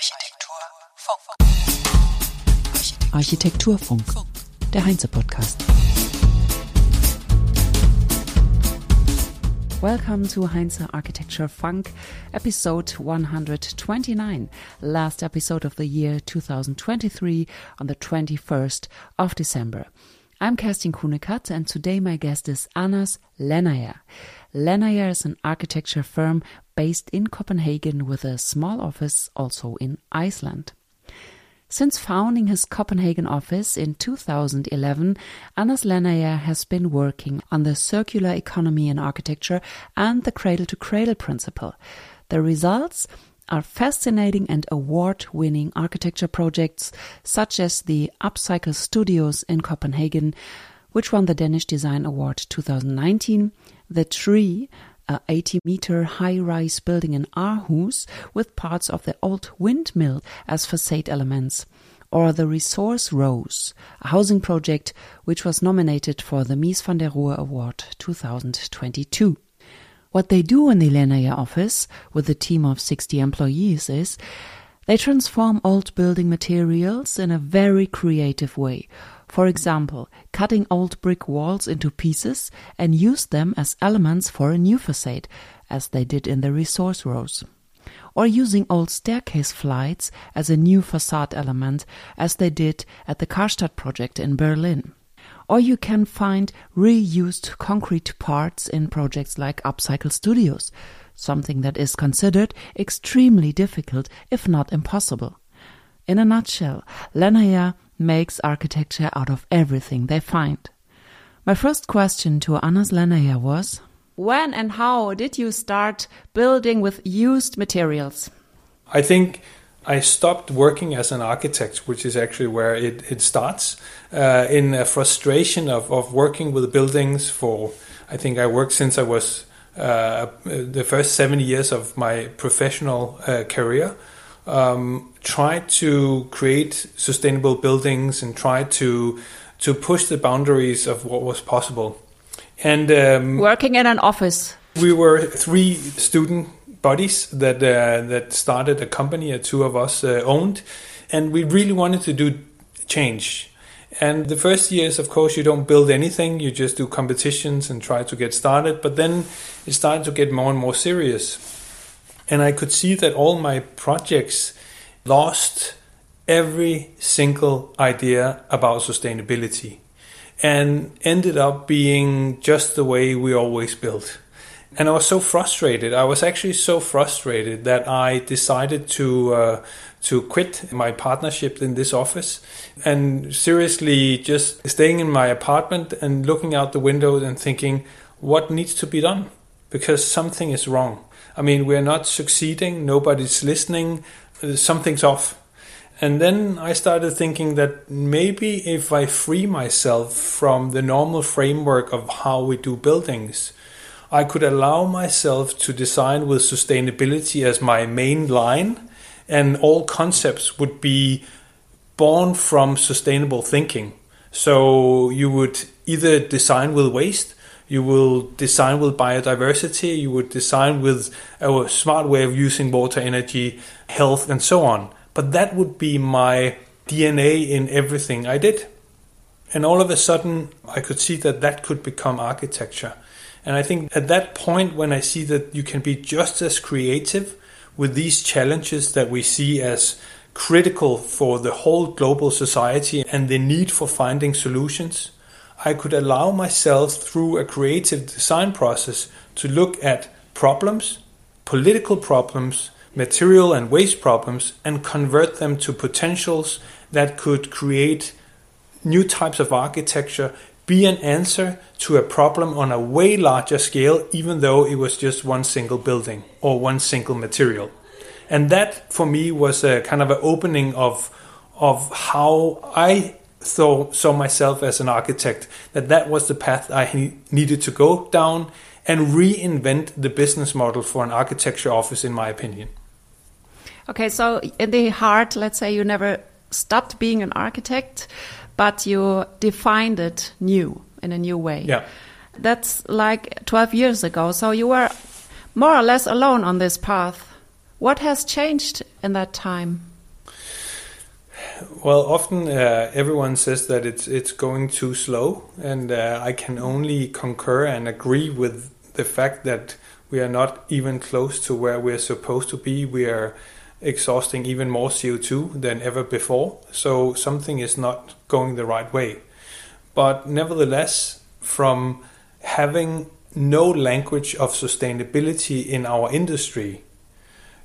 Architekturfunk. Architekturfunk, der Heinze-Podcast. Welcome to Heinze Architecture Funk, episode 129, last episode of the year 2023 on the 21st of December. I'm Kerstin Kunekath, and today my guest is Anders Lendager. Lendager is an architecture firm based in Copenhagen with a small office also in Iceland. Since founding his Copenhagen office in 2011, Anders Lendager has been working on the circular economy in architecture and the cradle to cradle principle. The results are fascinating and award winning architecture projects such as the Upcycle Studios in Copenhagen, which won the Danish Design Award 2019, The Tree, a 80 meter high rise building in Aarhus with parts of the old windmill as facade elements, or the Resource Rows, a housing project which was nominated for the Mies van der Rohe Award 2022. What they do in the Lendager office with a team of 60 employees is they transform old building materials in a very creative way for example, cutting old brick walls into pieces and use them as elements for a new facade, as they did in the resource rows. Or using old staircase flights as a new facade element, as they did at the Karstadt project in Berlin. Or you can find reused concrete parts in projects like Upcycle Studios, something that is considered extremely difficult, if not impossible. In a nutshell, Lendager makes architecture out of everything they find. My first question to Anders Lendager was When and how did you start building with used materials? I think I stopped working as an architect, which is actually where it, it starts, uh, in a frustration of, of working with buildings for, I think I worked since I was uh, the first seven years of my professional uh, career um, try to create sustainable buildings and try to to push the boundaries of what was possible. And um, working in an office, we were three student buddies that uh, that started a company. that two of us uh, owned, and we really wanted to do change. And the first years, of course, you don't build anything; you just do competitions and try to get started. But then it started to get more and more serious and I could see that all my projects lost every single idea about sustainability and ended up being just the way we always built. And I was so frustrated. I was actually so frustrated that I decided to uh, to quit my partnership in this office and seriously just staying in my apartment and looking out the window and thinking, what needs to be done? Because something is wrong. I mean, we're not succeeding, nobody's listening, uh, something's off. And then I started thinking that maybe if I free myself from the normal framework of how we do buildings, I could allow myself to design with sustainability as my main line, and all concepts would be born from sustainable thinking. So you would either design with waste you will design with biodiversity, you would design with a smart way of using water, energy, health, and so on. But that would be my DNA in everything I did. And all of a sudden, I could see that that could become architecture. And I think at that point, when I see that you can be just as creative with these challenges that we see as critical for the whole global society and the need for finding solutions, I could allow myself through a creative design process to look at problems, political problems, material and waste problems, and convert them to potentials that could create new types of architecture, be an answer to a problem on a way larger scale, even though it was just one single building or one single material. And that for me was a kind of an opening of of how I saw, saw myself as an architect, that that was the path I needed to go down and reinvent the business model for an architecture office, in my opinion. Okay, so in the heart, let's say you never stopped being an architect, but you defined it new in a new way. Yeah. That's like 12 years ago. So you were more or less alone on this path. What has changed in that time? Well, often uh, everyone says that it's it's going too slow, and uh, I can only concur and agree with the fact that we are not even close to where we're supposed to be. We are exhausting even more CO2 than ever before, so something is not going the right way. But nevertheless, from having no language of sustainability in our industry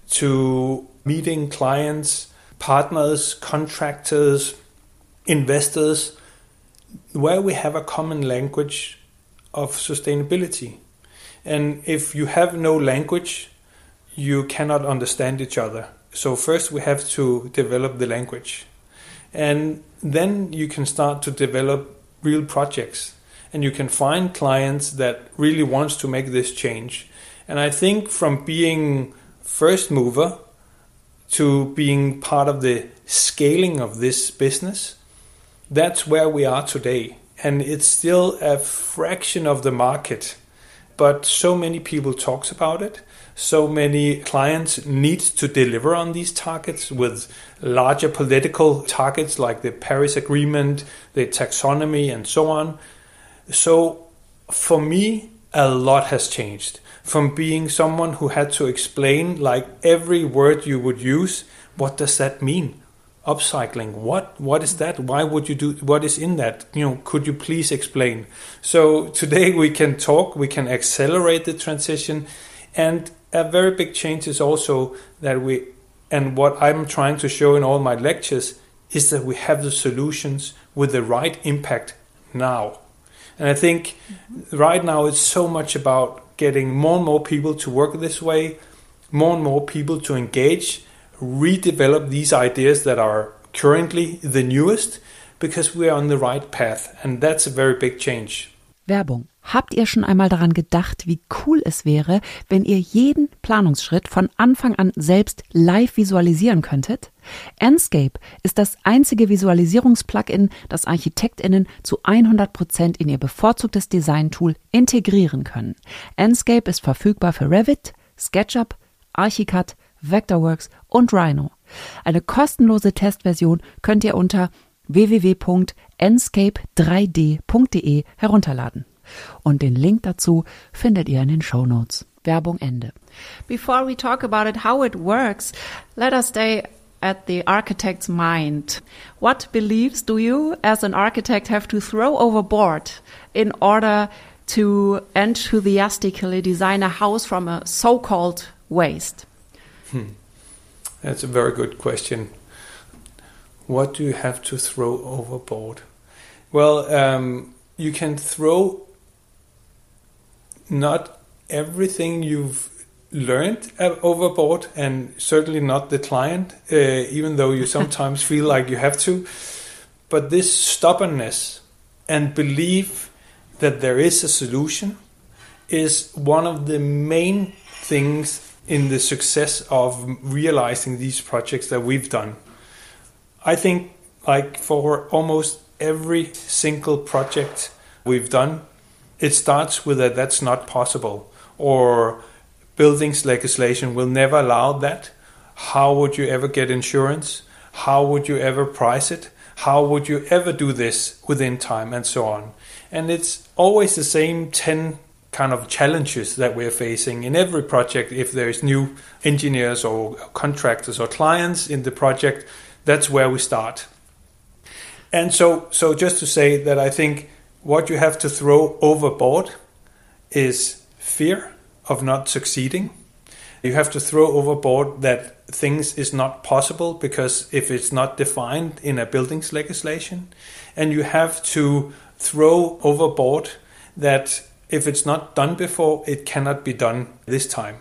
to meeting clients, partners, contractors, investors, where we have a common language of sustainability. And if you have no language, you cannot understand each other. So, first we have to develop the language. And then you can start to develop real projects. And you can find clients that really wants to make this change. And I think from being first mover to being part of the scaling of this business, that's where we are today. And it's still a fraction of the market, but so many people talks about it. So many clients need to deliver on these targets with larger political targets like the Paris Agreement, the taxonomy, and so on. So for me, a lot has changed. From being someone who had to explain like every word you would use what does that mean? Upcycling. What? What is that? Why would you do what is in that? You know could you please explain? So today we can talk we can accelerate the transition and a very big change is also that we and what i'm trying to show in all my lectures is that we have the solutions with the right impact now and i think mm-hmm. right now it's so much about getting more and more people to work this way, more and more people to engage, redevelop these ideas that are currently the newest, because we are on the right path. And that's a very big change. Werbung. Habt ihr schon einmal daran gedacht, wie cool es wäre, wenn ihr jeden Planungsschritt von Anfang an selbst live visualisieren könntet? Enscape ist das einzige Visualisierungsplugin, das ArchitektInnen zu 100 Prozent in ihr bevorzugtes Design-Tool integrieren können. Enscape ist verfügbar für Revit, SketchUp, Archicad, Vectorworks und Rhino. Eine kostenlose Testversion könnt ihr unter www.enscape3d.de herunterladen. Und den Link dazu findet ihr in den Show Notes. Werbung Ende. Before we talk about it, how it works, let us stay at the architect's mind. What beliefs do you, as an architect, have to throw overboard in order to enthusiastically design a house from a so called waste? Hmm. That's a very good question. What do you have to throw overboard? Well, um, you can throw not everything you've learned overboard, and certainly not the client, uh, even though you sometimes feel like you have to. But this stubbornness and belief that there is a solution is one of the main things in the success of realizing these projects that we've done. I think, like for almost every single project we've done, it starts with that that's not possible or buildings legislation will never allow that. How would you ever get insurance? How would you ever price it? How would you ever do this within time and so on? And it's always the same 10 kind of challenges that we're facing in every project. If there's new engineers or contractors or clients in the project, that's where we start. And so, so just to say that I think what you have to throw overboard is fear of not succeeding. You have to throw overboard that things is not possible because if it's not defined in a buildings legislation, and you have to throw overboard that if it's not done before, it cannot be done this time.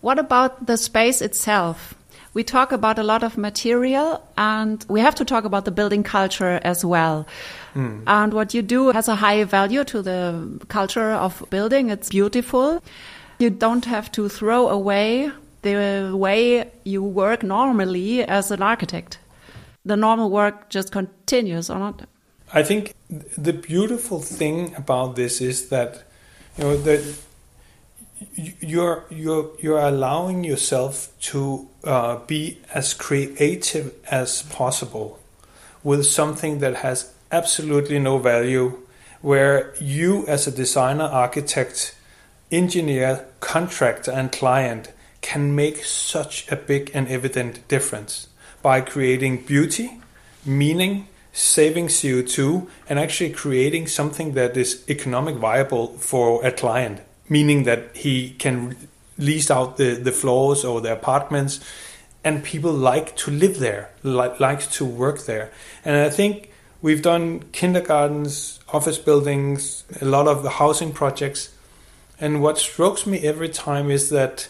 What about the space itself? we talk about a lot of material and we have to talk about the building culture as well. Mm. And what you do has a high value to the culture of building. It's beautiful. You don't have to throw away the way you work normally as an architect. The normal work just continues or not. I think the beautiful thing about this is that you know that you're you're you're allowing yourself to uh, be as creative as possible with something that has absolutely no value where you as a designer architect engineer contractor and client can make such a big and evident difference by creating beauty meaning saving CO2 and actually creating something that is economic viable for a client meaning that he can lease out the, the floors or the apartments and people like to live there like, like to work there. And i think we've done kindergartens office buildings a lot of the housing projects. And what strokes me every time is that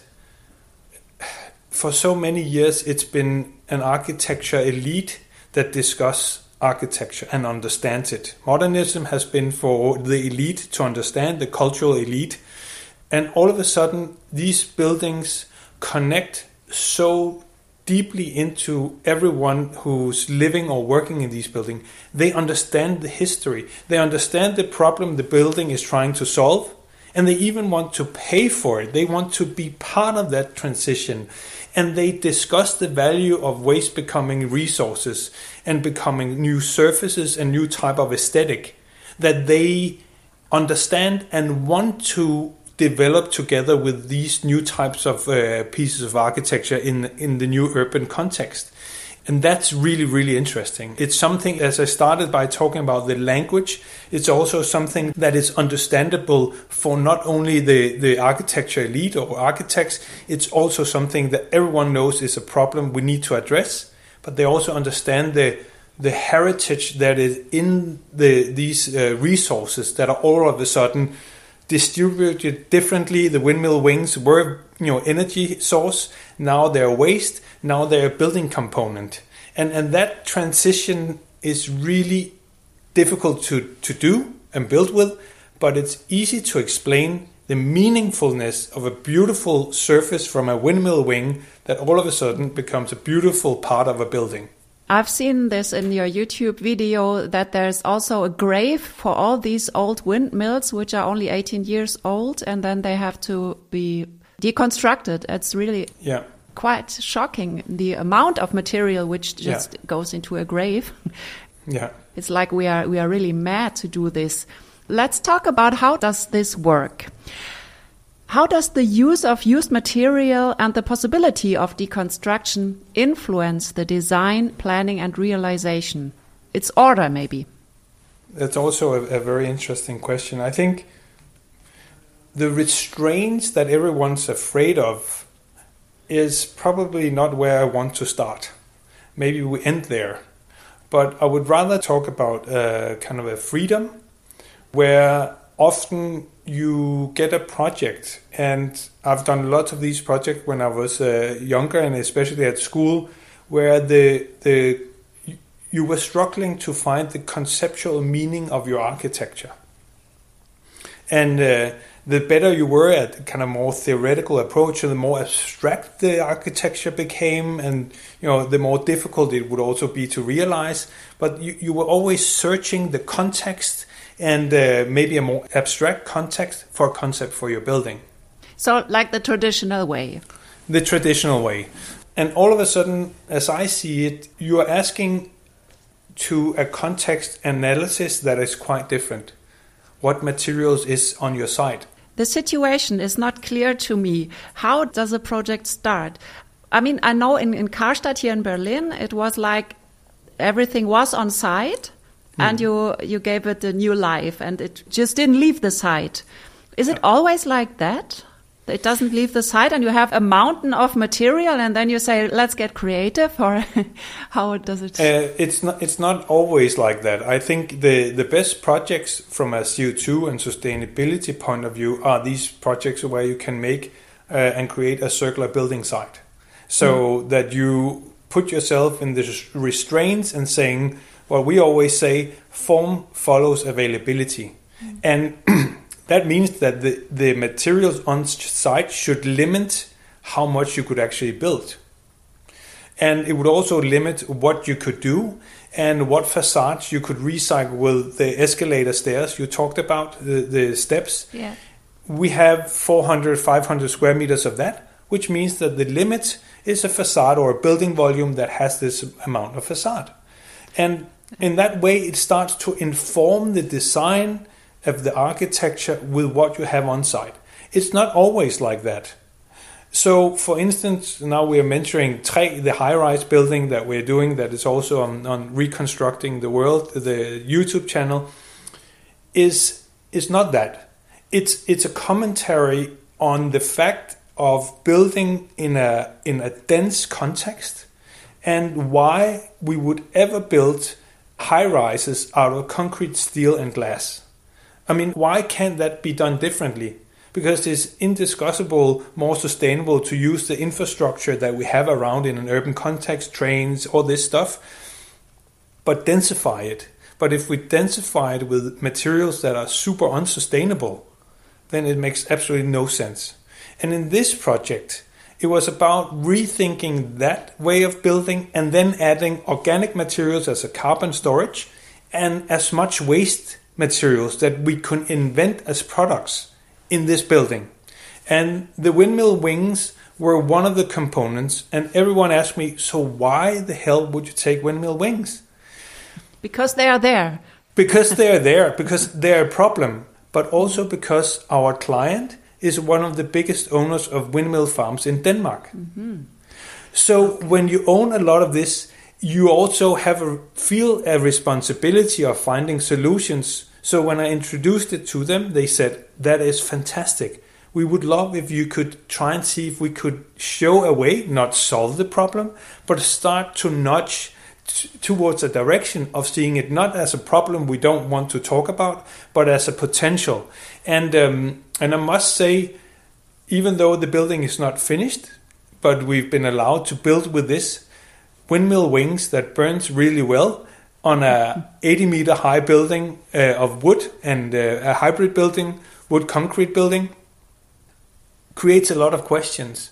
for so many years it's been an architecture elite that discuss architecture and understands it. Modernism has been for the elite to understand the cultural elite. And all of a sudden, these buildings connect so deeply into everyone who's living or working in these buildings. They understand the history, they understand the problem the building is trying to solve, and they even want to pay for it. They want to be part of that transition. And they discuss the value of waste becoming resources and becoming new surfaces and new type of aesthetic that they understand and want to developed together with these new types of uh, pieces of architecture in in the new urban context. And that's really, really interesting. It's something, as I started by talking about the language, it's also something that is understandable for not only the, the architecture elite or architects, it's also something that everyone knows is a problem we need to address, but they also understand the, the heritage that is in the, these uh, resources that are all of a sudden distributed differently. The windmill wings were, you know, energy source. Now they're waste. Now they're a building component. And and that transition is really difficult to, to do and build with, but it's easy to explain the meaningfulness of a beautiful surface from a windmill wing that all of a sudden becomes a beautiful part of a building. I've seen this in your YouTube video that there's also a grave for all these old windmills, which are only 18 years old, and then they have to be deconstructed. It's really yeah. quite shocking the amount of material which just yeah. goes into a grave. Yeah. It's like we are we are really mad to do this. Let's talk about how does this work? How does the use of used material and the possibility of deconstruction influence the design, planning, and realization? Its order, maybe. That's also a, a very interesting question. I think the restraints that everyone's afraid of is probably not where I want to start. Maybe we end there. But I would rather talk about uh, kind of a freedom where often you get a project, and I've done lots of these projects when I was uh, younger, and especially at school, where the the you were struggling to find the conceptual meaning of your architecture, and uh, the better you were at kind of more theoretical approach, and the more abstract the architecture became, and you know the more difficult it would also be to realize. But you, you were always searching the context and uh, maybe a more abstract context for a concept for your building. So, like the traditional way. The traditional way. And all of a sudden, as I see it, you are asking to a context analysis that is quite different. What materials is on your site? The situation is not clear to me. How does a project start? I mean, I know in, in Karstadt here in Berlin, it was like everything was on site and you you gave it a new life and it just didn't leave the site. Is it always like that? It doesn't leave the site and you have a mountain of material and then you say let's get creative or how does it? Uh, it's not it's not always like that. I think the the best projects from a co2 and sustainability point of view are these projects where you can make uh, and create a circular building site. So mm. that you put yourself in the restraints and saying what we always say form follows availability. Mm. And that means that the, the materials on site should limit how much you could actually build. And it would also limit what you could do and what facades you could recycle with the escalator stairs you talked about, the, the steps. Yeah. we have 400, 500 square meters of that, which means that the limit is a facade or a building volume that has this amount of facade. And in that way, it starts to inform the design of the architecture with what you have on site. It's not always like that. So, for instance, now we are mentoring Tre, the high-rise building that we're doing, that is also on, on reconstructing the world. The YouTube channel is is not that. It's it's a commentary on the fact of building in a in a dense context, and why we would ever build high rises out of concrete, steel, and glass. I mean, why can't that be done differently? Because it's indiscussable more sustainable to use the infrastructure that we have around in an urban context, trains, all this stuff, but densify it. But if we densify it with materials that are super unsustainable, then it makes absolutely no sense. And in this project, it was about rethinking that way of building and then adding organic materials as a carbon storage and as much waste materials that we could invent as products in this building. And the windmill wings were one of the components. And everyone asked me, so why the hell would you take windmill wings? Because they are there. Because they are there, because they're a problem, but also because our client is one of the biggest owners of windmill farms in Denmark. Mm-hmm. So when you own a lot of this, you also have a feel a responsibility of finding solutions. So when I introduced it to them, they said that is fantastic. We would love if you could try and see if we could show a way, not solve the problem, but start to nudge towards a direction of seeing it not as a problem we don't want to talk about, but as a potential. And um, and I must say, even though the building is not finished, but we've been allowed to build with this windmill wings that burns really well on a 80 meter high building uh, of wood and uh, a hybrid building, wood concrete building, creates a lot of questions.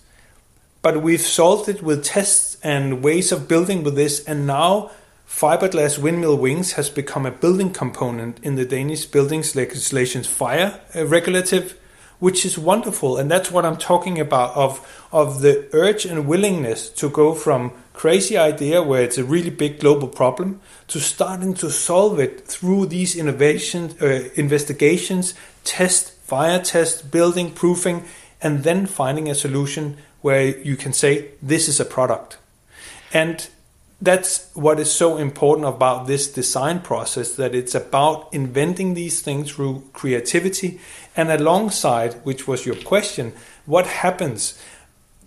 But we've solved it with tests and ways of building with this, and now fiberglass windmill wings has become a building component in the Danish buildings legislation's fire uh, regulative, which is wonderful. And that's what I'm talking about of of the urge and willingness to go from crazy idea where it's a really big global problem to starting to solve it through these innovations, uh, investigations, test, fire test, building, proofing, and then finding a solution where you can say this is a product. And that's what is so important about this design process that it's about inventing these things through creativity. And alongside which was your question what happens?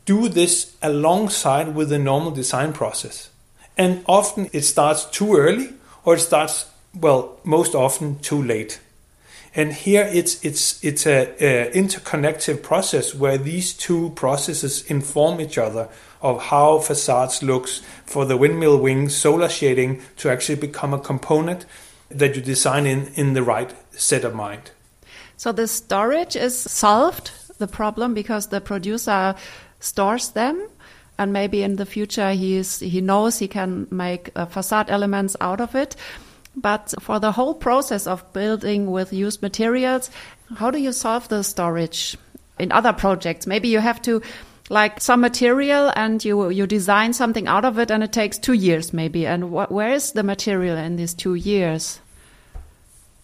Do this alongside with the normal design process. And often it starts too early or it starts well most often too late. And here it's it's it's a, a interconnective process where these two processes inform each other of how facades looks for the windmill wings solar shading to actually become a component that you design in in the right set of mind. So the storage is solved the problem because the producer stores them and maybe in the future he is he knows he can make uh, facade elements out of it but for the whole process of building with used materials, how do you solve the storage in other projects? Maybe you have to like some material and you you design something out of it and it takes two years maybe. And wh where is the material in these two years?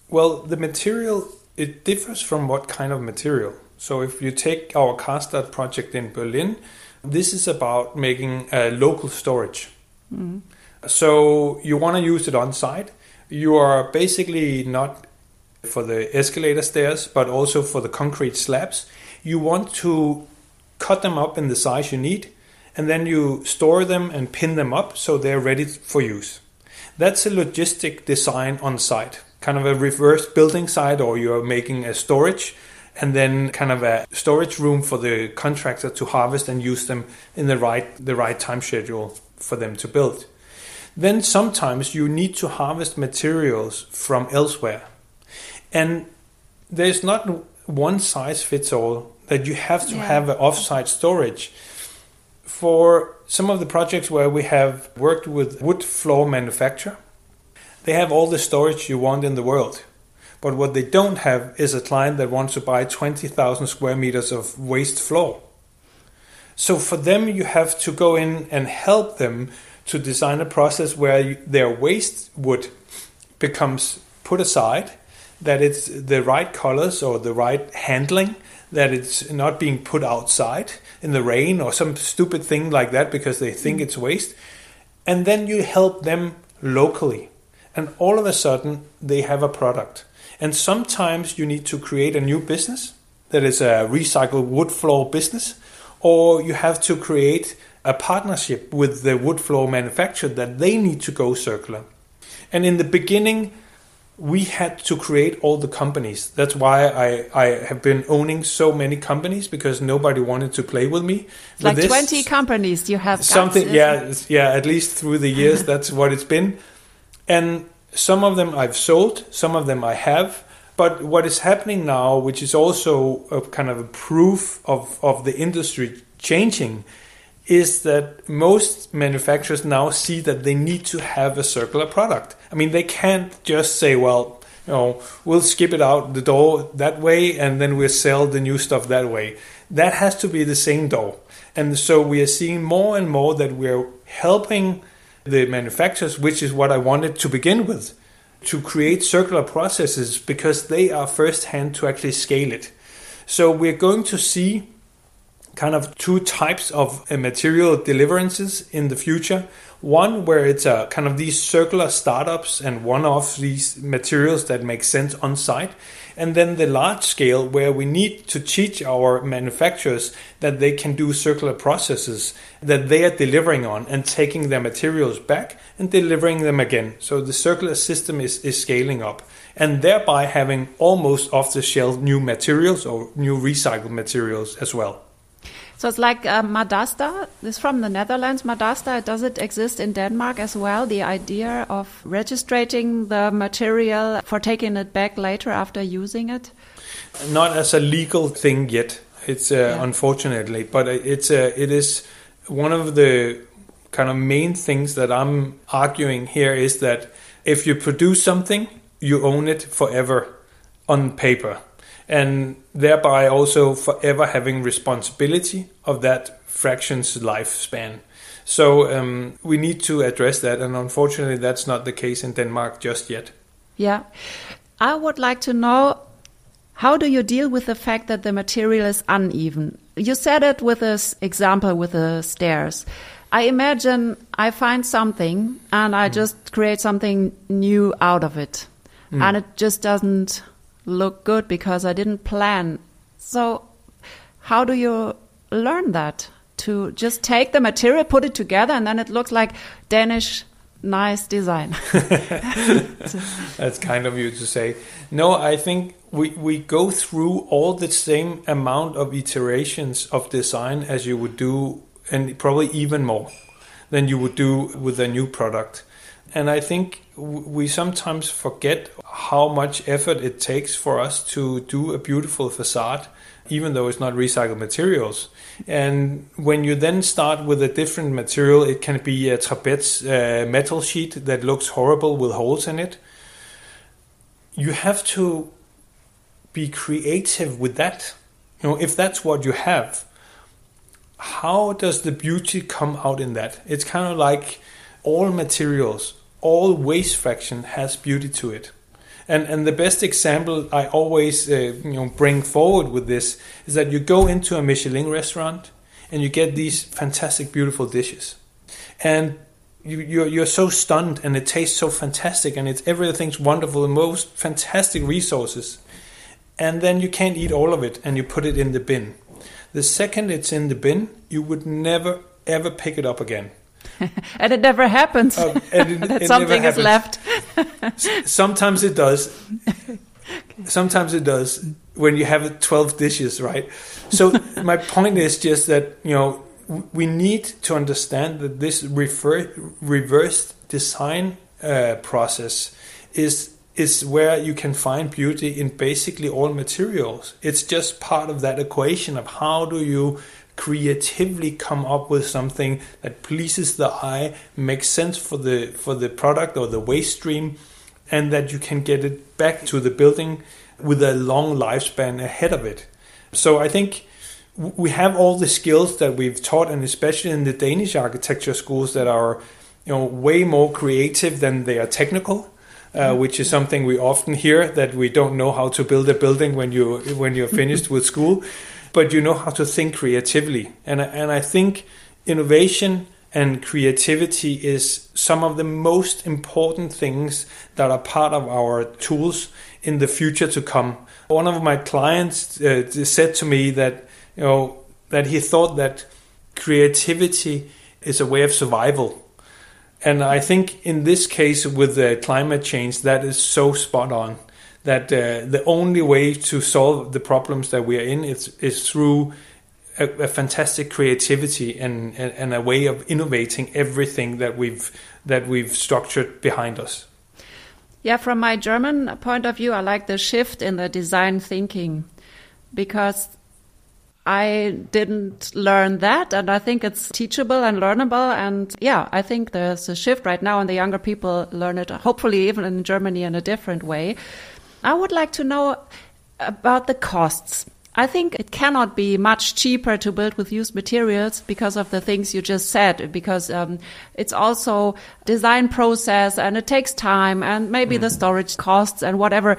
Well the material it differs from what kind of material. So if you take our Karstadt project in berlin this is about making a local storage. Mm. so you want to use it on site. You are basically not for the escalator stairs, but also for the concrete slabs. You want to cut them up in the size you need, and then you store them and pin them up so they're ready for use. That's a logistic design on site, kind of a reverse building site, or you're making a storage and then kind of a storage room for the contractor to harvest and use them in the right the right time schedule for them to build. Then sometimes you need to harvest materials from elsewhere. And there's not one size fits all that you have to yeah. have an offsite storage. For some of the projects where we have worked with wood floor manufacturer, they have all the storage you want in the world. But what they don't have is a client that wants to buy 20,000 square meters of waste floor. So for them, you have to go in and help them to design a process where their waste wood becomes put aside, that it's the right colors or the right handling, that it's not being put outside in the rain or some stupid thing like that because they think mm. it's waste. And then you help them locally. And all of a sudden, they have a product. And sometimes you need to create a new business that is a recycled wood floor business, or you have to create a partnership with the wood floor manufacturer that they need to go circular. And in the beginning, we had to create all the companies. That's why I, I have been owning so many companies because nobody wanted to play with me. like this. 20 companies you have. Something, yeah, yeah, at least through the years, that's what it's been. And some of them I've sold, some of them I have. But what is happening now, which is also a kind of a proof of, of the industry changing, is that most manufacturers now see that they need to have a circular product. I mean, they can't just say, well, you know, we'll skip it out the door that way and then we'll sell the new stuff that way. That has to be the same door. And so we are seeing more and more that we're helping the manufacturers, which is what I wanted to begin with, to create circular processes because they are first hand to actually scale it. So we're going to see kind of two types of uh, material deliverances in the future. One where it's a kind of these circular startups and one of these materials that make sense on site, and then the large scale where we need to teach our manufacturers that they can do circular processes that they are delivering on and taking their materials back and delivering them again. So the circular system is, is scaling up and thereby having almost off the shelf new materials or new recycled materials as well. So it's like uh, Madaster. This from the Netherlands. Madaster. Does it exist in Denmark as well? The idea of registering the material for taking it back later after using it. Not as a legal thing yet. It's uh, yeah. unfortunately, but it's uh, it is one of the kind of main things that I'm arguing here is that if you produce something, you own it forever on paper and thereby also forever having responsibility of that fraction's lifespan. So um, we need to address that, and unfortunately, that's not the case in Denmark just yet. Yeah, I would like to know how do you deal with the fact that the material is uneven? You said it with this example with the stairs. I imagine I find something and I mm. just create something new out of it, mm. and it just doesn't look good because I didn't plan. So, how do you learn that? To just take the material, put it together, and then it looks like Danish nice design. That's kind of you to say. No, I think we, we go through all the same amount of iterations of design as you would do, and probably even more than you would do with a new product. And I think we sometimes forget how much effort it takes for us to do a beautiful facade, even though it's not recycled materials. And when you then start with a different material, it can be a trapez metal sheet that looks horrible with holes in it. You have to be creative with that. You know, if that's what you have, how does the beauty come out in that? It's kind of like all materials all waste fraction has beauty to it. And, and the best example I always uh, you know bring forward with this is that you go into a Michelin restaurant and you get these fantastic, beautiful dishes, and you, you're, you're so stunned and it tastes so fantastic and it's everything's wonderful, the most fantastic resources, and then you can't eat all of it and you put it in the bin. The second it's in the bin, you would never ever pick it up again and it never happens uh, it, that it something is left. Sometimes it does. Sometimes it does when you have 12 dishes, right? So my point is just that, you know, we need to understand that this refer, reverse design uh, process is is where you can find beauty in basically all materials. It's just part of that equation of how do you creatively come up with something that pleases the eye, makes sense for the for the product or the waste stream, and that you can get it back to the building with a long lifespan ahead of it. So I think we have all the skills that we've taught, and especially in the Danish architecture schools that are, you know, way more creative than they are technical. Uh, which is something we often hear that we don't know how to build a building when you when you're finished with school, but you know how to think creatively, and and I think innovation and creativity is some of the most important things that are part of our tools in the future to come. One of my clients uh, said to me that you know that he thought that creativity is a way of survival. And I think in this case with the climate change that is so spot on that uh, the only way to solve the problems that we are in is, is through a, a fantastic creativity and, and, and a way of innovating everything that we've that we've structured behind us. Yeah, from my German point of view, I like the shift in the design thinking because I didn't learn that, and I think it's teachable and learnable. And yeah, I think there's a shift right now, and the younger people learn it, hopefully, even in Germany, in a different way. I would like to know about the costs. I think it cannot be much cheaper to build with used materials because of the things you just said, because um, it's also design process and it takes time and maybe mm. the storage costs and whatever.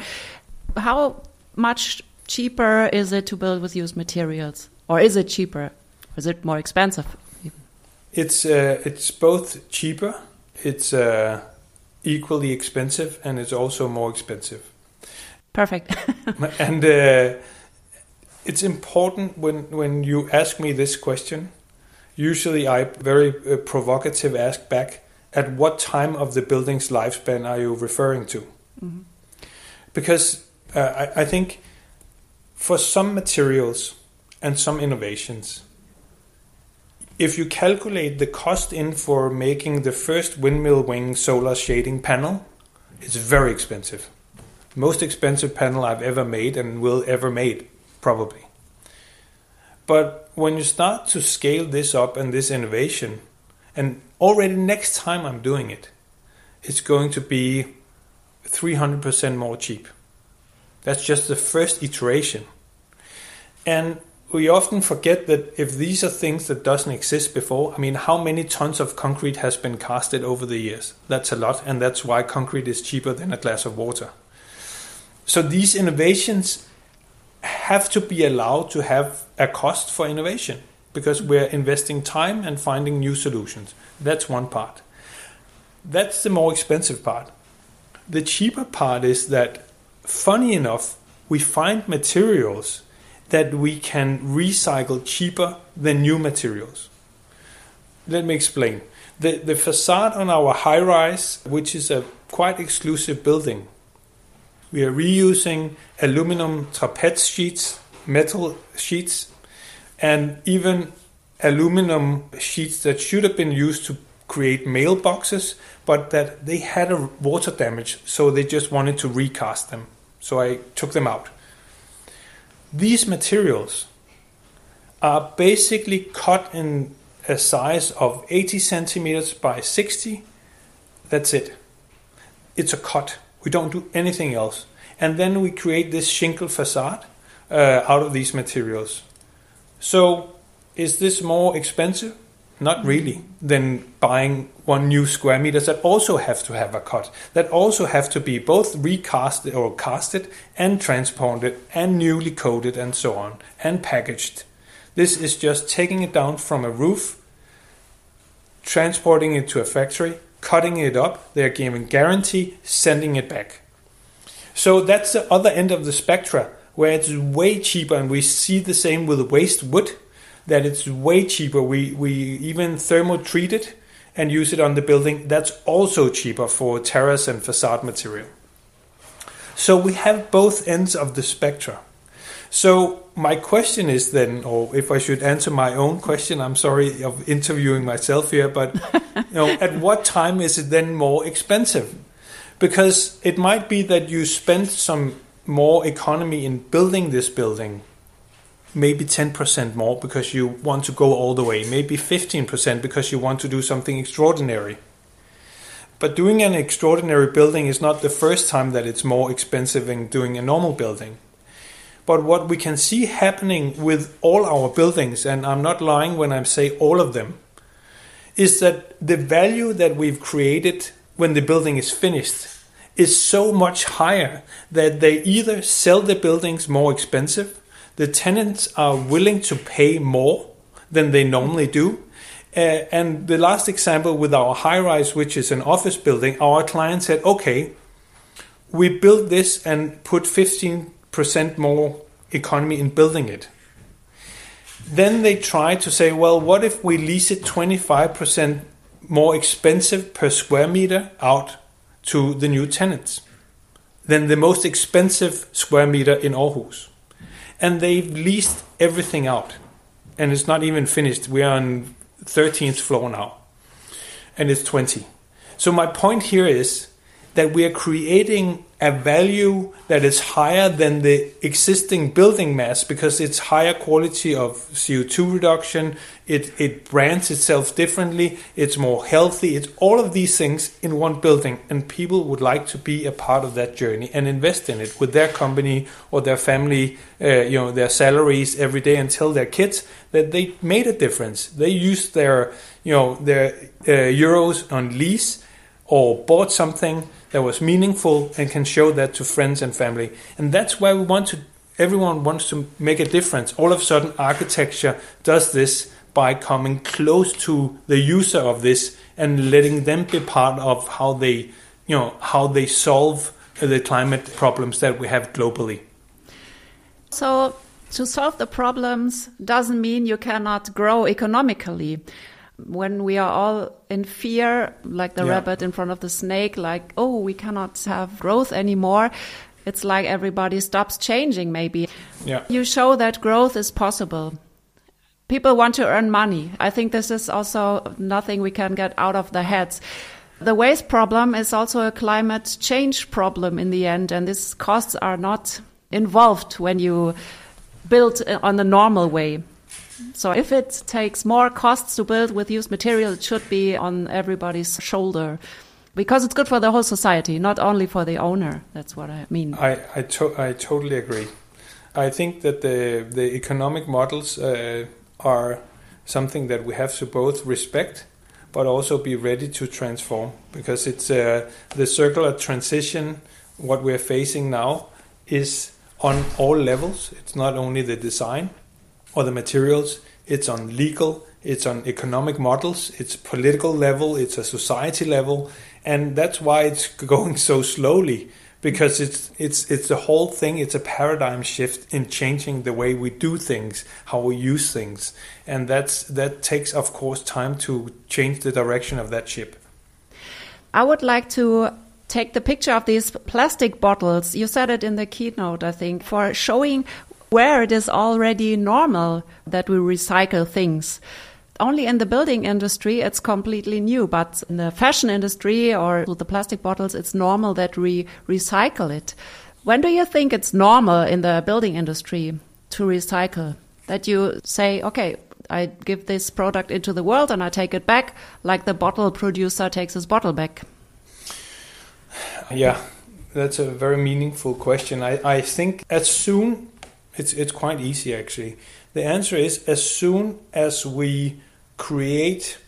How much cheaper is it to build with used materials? Or is it cheaper? Is it more expensive? It's, uh, it's both cheaper, it's uh, equally expensive, and it's also more expensive. Perfect. and uh, it's important when when you ask me this question. Usually, I very uh, provocative ask back, "At what time of the building's lifespan are you referring to?" Mm-hmm. Because uh, I, I think for some materials and some innovations, if you calculate the cost in for making the first windmill wing solar shading panel, it's very expensive. Most expensive panel I've ever made and will ever made probably. But when you start to scale this up and this innovation, and already next time I'm doing it, it's going to be 300% more cheap. That's just the first iteration. And we often forget that if these are things that doesn't exist before, I mean, how many tons of concrete has been casted over the years? That's a lot, and that's why concrete is cheaper than a glass of water. So these innovations have to be allowed to have a cost for innovation because we're investing time and finding new solutions. That's one part. That's the more expensive part. The cheaper part is that, funny enough, we find materials that we can recycle cheaper than new materials. Let me explain. The, the facade on our high rise, which is a quite exclusive building, we are reusing aluminum trapeze sheets, metal sheets, and even aluminum sheets that should have been used to create mailboxes, but that they had a water damage, so they just wanted to recast them. So I took them out. These materials are basically cut in a size of 80 centimeters by 60. That's it. It's a cut. We don't do anything else. And then we create this shingle facade uh, out of these materials. So, is this more expensive? Not really. Than buying one new square meters that also have to have a cut, that also have to be both recast or casted and transported and newly coated and so on and packaged. This is just taking it down from a roof, transporting it to a factory, cutting it up, they're giving guarantee, sending it back. So that's the other end of the spectra where it's way cheaper, and we see the same with waste wood that it's way cheaper. We we even thermo treat it and use it on the building. That's also cheaper for terrace and facade material. So we have both ends of the spectra. So my question is then, or if I should answer my own question, I'm sorry of interviewing myself here, but you know, at what time is it then more expensive? Because it might be that you spend some more economy in building this building, maybe 10% more because you want to go all the way, maybe 15% because you want to do something extraordinary. But doing an extraordinary building is not the first time that it's more expensive than doing a normal building. But what we can see happening with all our buildings, and I'm not lying when I say all of them, is that the value that we've created when the building is finished is so much higher that they either sell the buildings more expensive, the tenants are willing to pay more than they normally do, uh, and the last example with our high rise, which is an office building, our client said, okay, we built this and put 15% more economy in building it. Then they try to say, well, what if we lease it 25% more expensive per square meter out to the new tenants than the most expensive square meter in Aarhus? And they've leased everything out. And it's not even finished. We are on 13th floor now, and it's 20. So my point here is that we are creating a value that is higher than the existing building mass because it's higher quality of CO2 reduction, it, it brands itself differently, it's more healthy, it's all of these things in one building, and people would like to be a part of that journey and invest in it with their company or their family, uh, you know, their salaries every day tell their kids that they made a difference. They used their, you know, their uh, euros on lease or bought something that was meaningful and can show that to friends and family. And that's why we want to everyone wants to make a difference. All of a sudden architecture does this by coming close to the user of this and letting them be part of how they you know how they solve the climate problems that we have globally. So to solve the problems doesn't mean you cannot grow economically when we are all in fear, like the yeah. rabbit in front of the snake, like, oh, we cannot have growth anymore, it's like everybody stops changing, maybe. Yeah. You show that growth is possible. People want to earn money. I think this is also nothing we can get out of the heads. The waste problem is also a climate change problem in the end, and these costs are not involved when you build on the normal way. So if it takes more costs to build with used material, it should be on everybody's shoulder because it's good for the whole society, not only for the owner. That's what I mean. I I, to I totally agree. I think that the the economic models uh, are something that we have to both respect, but also be ready to transform because it's uh, the circular transition. What we're facing now is on all levels. It's not only the design, or the materials. It's on legal, it's on economic models, it's political level, it's a society level, and that's why it's going so slowly because it's it's it's the whole thing. It's a paradigm shift in changing the way we do things, how we use things, and that's that takes, of course, time to change the direction of that ship. I would like to take the picture of these plastic bottles. You said it in the keynote, I think, for showing where it is already normal that we recycle things. Only in the building industry, it's completely new, but in the fashion industry or the plastic bottles, it's normal that we recycle it. When do you think it's normal in the building industry to recycle? That you say, okay, I give this product into the world and I take it back, like the bottle producer takes his bottle back? Yeah, that's a very meaningful question. I, I think as soon it's it's quite easy actually. The answer is as soon as we create,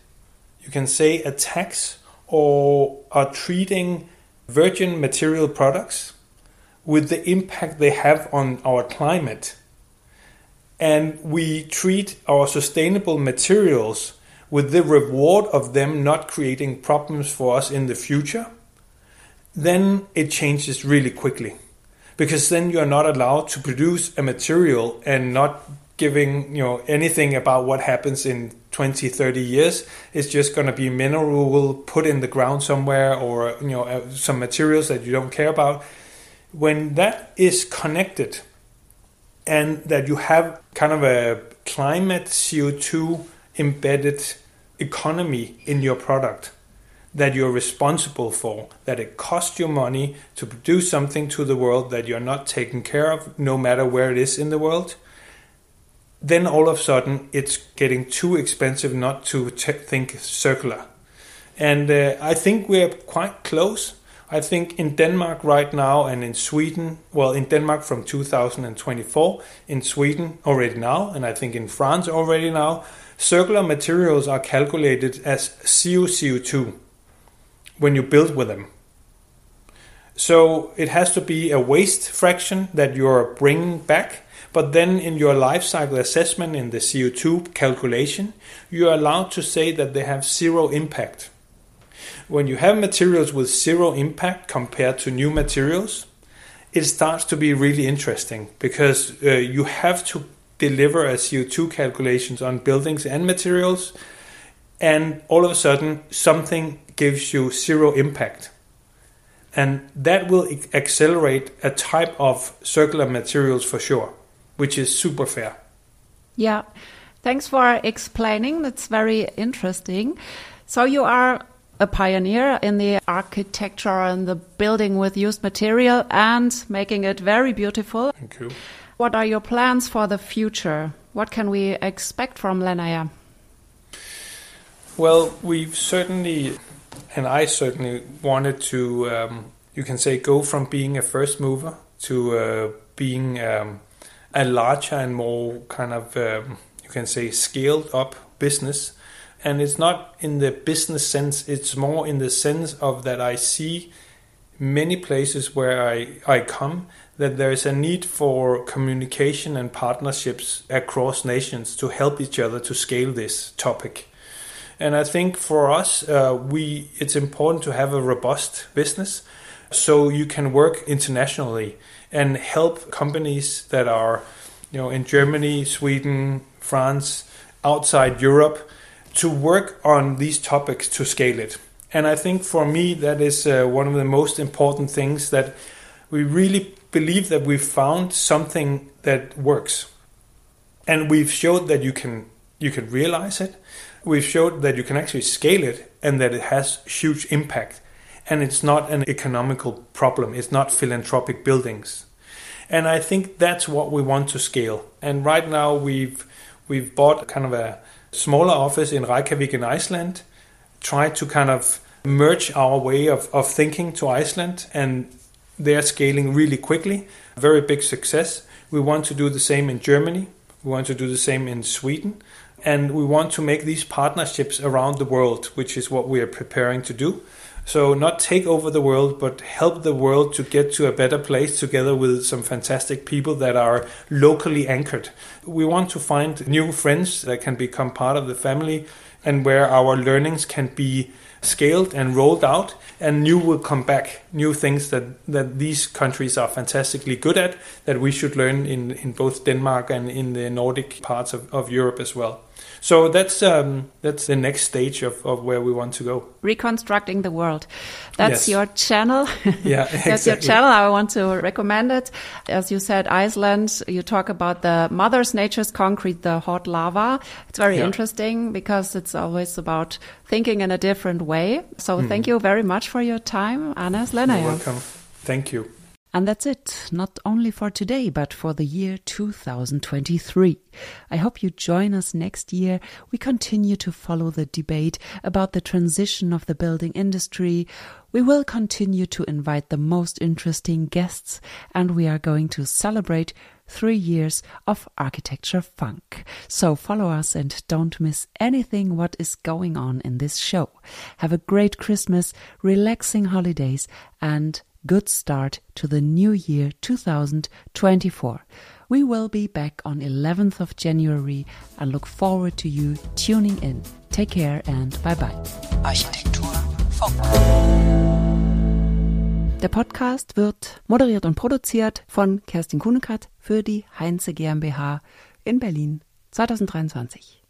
you can say a tax or are treating virgin material products with the impact they have on our climate, and we treat our sustainable materials with the reward of them not creating problems for us in the future, then it changes really quickly because then you are not allowed to produce a material and not giving you know anything about what happens in 20 30 years. It's just going to be mineral put in the ground somewhere or you know uh, some materials that you don't care about. When that is connected and that you have kind of a climate CO2 embedded economy in your product that you're responsible for, that it costs you money to produce something to the world that you're not taking care of, no matter where it is in the world, then all of a sudden it's getting too expensive not to t- think circular. And uh, I think we're quite close. I think in Denmark right now and in Sweden, well, in Denmark from 2024, in Sweden already now, and I think in France already now, circular materials are calculated as CuCO2 when you build with them. So it has to be a waste fraction that you're bringing back, but then in your life cycle assessment in the CO2 calculation, you're allowed to say that they have zero impact. When you have materials with zero impact compared to new materials, it starts to be really interesting because uh, you have to deliver a CO2 calculations on buildings and materials, and all of a sudden something gives you zero impact. And that will accelerate a type of circular materials for sure, which is super fair. Yeah, thanks for explaining. That's very interesting. So, you are a pioneer in the architecture and the building with used material and making it very beautiful. Thank you. What are your plans for the future? What can we expect from Lendager? Well, we've certainly, and I certainly wanted to, um, you can say, go from being a first mover to uh, being um, a larger and more kind of, um, you can say, scaled up business. And it's not in the business sense, it's more in the sense of that I see many places where I, I come that there is a need for communication and partnerships across nations to help each other to scale this topic. And I think for us, uh, we it's important to have a robust business so you can work internationally and help companies that are, you know, in Germany, Sweden, France, outside Europe, to work on these topics to scale it. And I think for me that is uh, one of the most important things that we really believe that we've found something that works. And we've showed that you can you can realize it. We've showed that you can actually scale it and that it has huge impact. And it's not an economical problem. It's not philanthropic buildings. And I think that's what we want to scale. And right now we've we've bought kind of a smaller office in Reykjavik in Iceland, tried to kind of merge our way of, of thinking to Iceland and they're scaling really quickly, very big success. We want to do the same in Germany. We want to do the same in Sweden. And we want to make these partnerships around the world, which is what we are preparing to do. So, not take over the world, but help the world to get to a better place together with some fantastic people that are locally anchored. We want to find new friends that can become part of the family and where our learnings can be scaled and rolled out, and new will come back. New things that, that these countries are fantastically good at that we should learn in, in both Denmark and in the Nordic parts of, of Europe as well. So that's um, that's the next stage of, of where we want to go. Reconstructing the world. That's Yes. your channel. Yeah, That's your channel. I want to recommend it. As you said, Iceland, you talk about the Mother's Nature's concrete, the hot lava. It's very Yeah. interesting because it's always about thinking in a different way. So Mm-hmm. thank you very much for your time, Anders You're welcome. Thank you. And that's it, not only for today, but for the year 2023. I hope you join us next year. We continue to follow the debate about the transition of the building industry. We will continue to invite the most interesting guests, and we are going to celebrate three years of architecture funk. So follow us and don't miss anything what is going on in this show. Have a great Christmas, relaxing holidays, and good start to the new year 2024. We will be back on 11th of January and look forward to you tuning in. Take care and bye bye. Architektur. Der Podcast wird moderiert und produziert von Kerstin Kuhnekert für die Heinze GmbH in Berlin 2023.